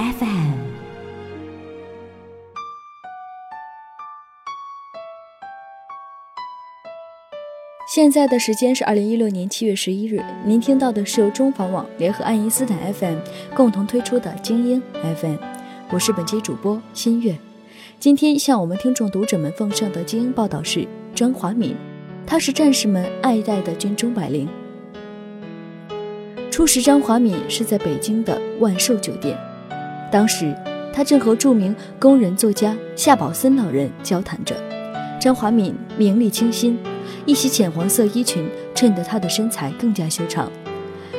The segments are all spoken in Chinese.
FM》。现在的时间是二零一六年七月十一日，您听到的是由中房网联合爱因斯坦 FM 共同推出的精英 FM，我是本期主播新月。今天向我们听众读者们奉上的精英报道是张华敏，他是战士们爱戴的军中百灵。初识张华敏是在北京的万寿酒店，当时他正和著名工人作家夏宝森老人交谈着。张华敏名丽清新，一袭浅黄色衣裙衬得她的身材更加修长。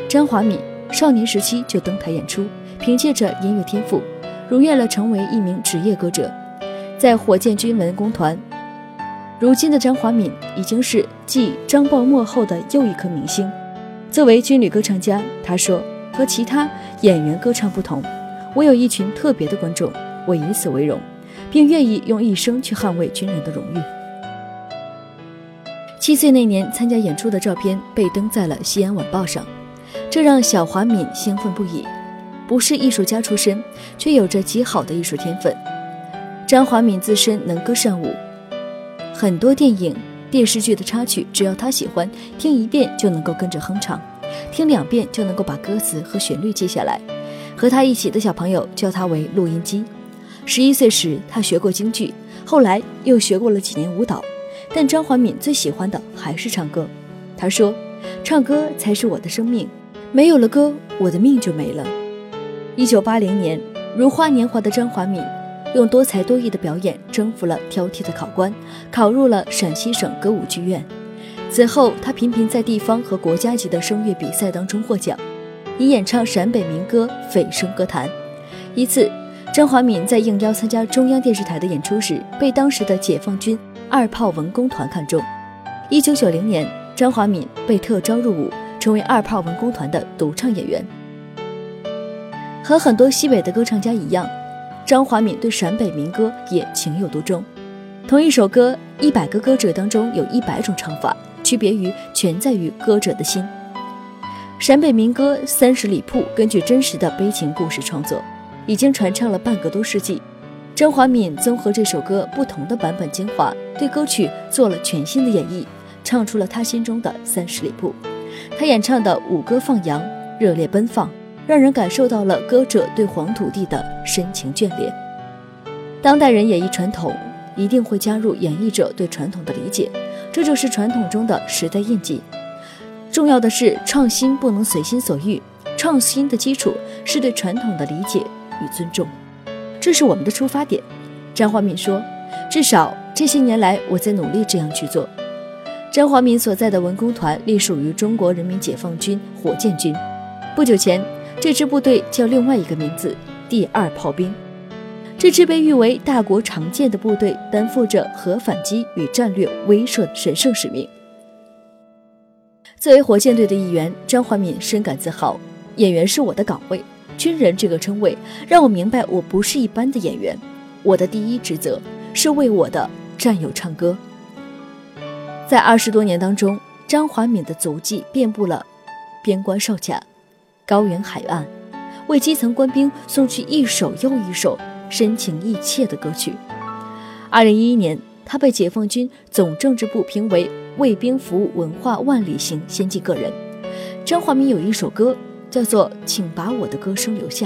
张华敏少年时期就登台演出，凭借着音乐天赋，如愿了成为一名职业歌者，在火箭军文工团。如今的张华敏已经是继张爆幕后的又一颗明星。作为军旅歌唱家，他说：“和其他演员歌唱不同，我有一群特别的观众，我以此为荣，并愿意用一生去捍卫军人的荣誉。”七岁那年参加演出的照片被登在了《西安晚报》上，这让小华敏兴奋不已。不是艺术家出身，却有着极好的艺术天分。张华敏自身能歌善舞，很多电影、电视剧的插曲，只要他喜欢，听一遍就能够跟着哼唱，听两遍就能够把歌词和旋律记下来。和他一起的小朋友叫他为录音机。十一岁时，他学过京剧，后来又学过了几年舞蹈。但张华敏最喜欢的还是唱歌。他说：“唱歌才是我的生命，没有了歌，我的命就没了。”一九八零年，如花年华的张华敏，用多才多艺的表演征服了挑剔的考官，考入了陕西省歌舞剧院。此后，他频频在地方和国家级的声乐比赛当中获奖，以演唱陕北民歌蜚声歌坛。一次，张华敏在应邀参加中央电视台的演出时，被当时的解放军二炮文工团看中。一九九零年，张华敏被特招入伍，成为二炮文工团的独唱演员。和很多西北的歌唱家一样，张华敏对陕北民歌也情有独钟。同一首歌，一百个歌者当中有一百种唱法，区别于全在于歌者的心。陕北民歌《三十里铺》根据真实的悲情故事创作，已经传唱了半个多世纪。张华敏综合这首歌不同的版本精华，对歌曲做了全新的演绎，唱出了他心中的三十里铺。他演唱的舞歌放羊，热烈奔放，让人感受到了歌者对黄土地的深情眷恋。当代人演绎传统，一定会加入演绎者对传统的理解，这就是传统中的时代印记。重要的是，创新不能随心所欲，创新的基础是对传统的理解与尊重。这是我们的出发点，张华敏说：“至少这些年来，我在努力这样去做。”张华敏所在的文工团隶属于中国人民解放军火箭军。不久前，这支部队叫另外一个名字——第二炮兵。这支被誉为大国常见的部队，担负着核反击与战略威慑的神圣使命。作为火箭队的一员，张华敏深感自豪。演员是我的岗位。军人这个称谓让我明白，我不是一般的演员。我的第一职责是为我的战友唱歌。在二十多年当中，张华敏的足迹遍布了边关哨卡、高原海岸，为基层官兵送去一首又一首深情意切的歌曲。二零一一年，他被解放军总政治部评为为兵服务文化万里行先进个人。张华敏有一首歌。叫做《请把我的歌声留下》，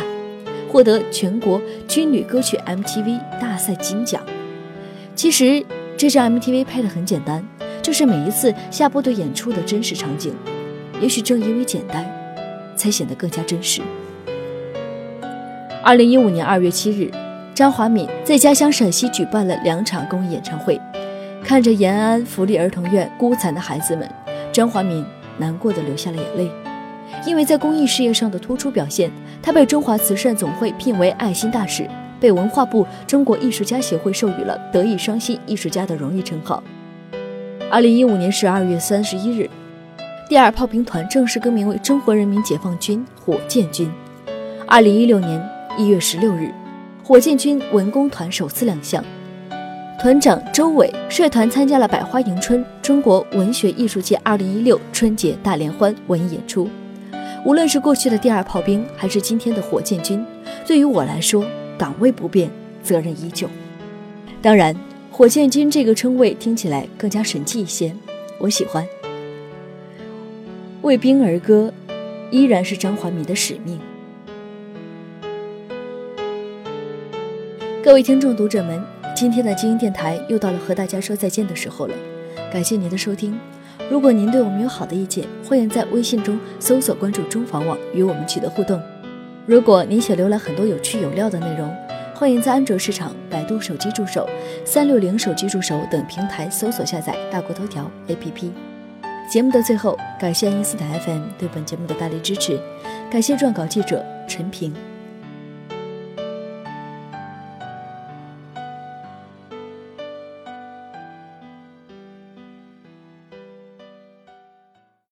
获得全国军旅歌曲 MTV 大赛金奖。其实这张 MTV 拍的很简单，就是每一次下部队演出的真实场景。也许正因为简单，才显得更加真实。二零一五年二月七日，张华敏在家乡陕西举办了两场公益演唱会，看着延安福利儿童院孤残的孩子们，张华敏难过的流下了眼泪。因为在公益事业上的突出表现，他被中华慈善总会聘为爱心大使，被文化部中国艺术家协会授予了德艺双馨艺术家的荣誉称号。二零一五年十二月三十一日，第二炮兵团正式更名为中国人民解放军火箭军。二零一六年一月十六日，火箭军文工团首次亮相。团长周伟率团参加了百花迎春中国文学艺术界二零一六春节大联欢文艺演出。无论是过去的第二炮兵，还是今天的火箭军，对于我来说，岗位不变，责任依旧。当然，火箭军这个称谓听起来更加神气一些，我喜欢。为兵而歌，依然是张华民的使命。各位听众、读者们。今天的精英电台又到了和大家说再见的时候了，感谢您的收听。如果您对我们有好的意见，欢迎在微信中搜索关注中房网与我们取得互动。如果您想浏览很多有趣有料的内容，欢迎在安卓市场、百度手机助手、三六零手机助手等平台搜索下载大国头条 APP。节目的最后，感谢爱因斯坦 FM 对本节目的大力支持，感谢撰稿记者陈平。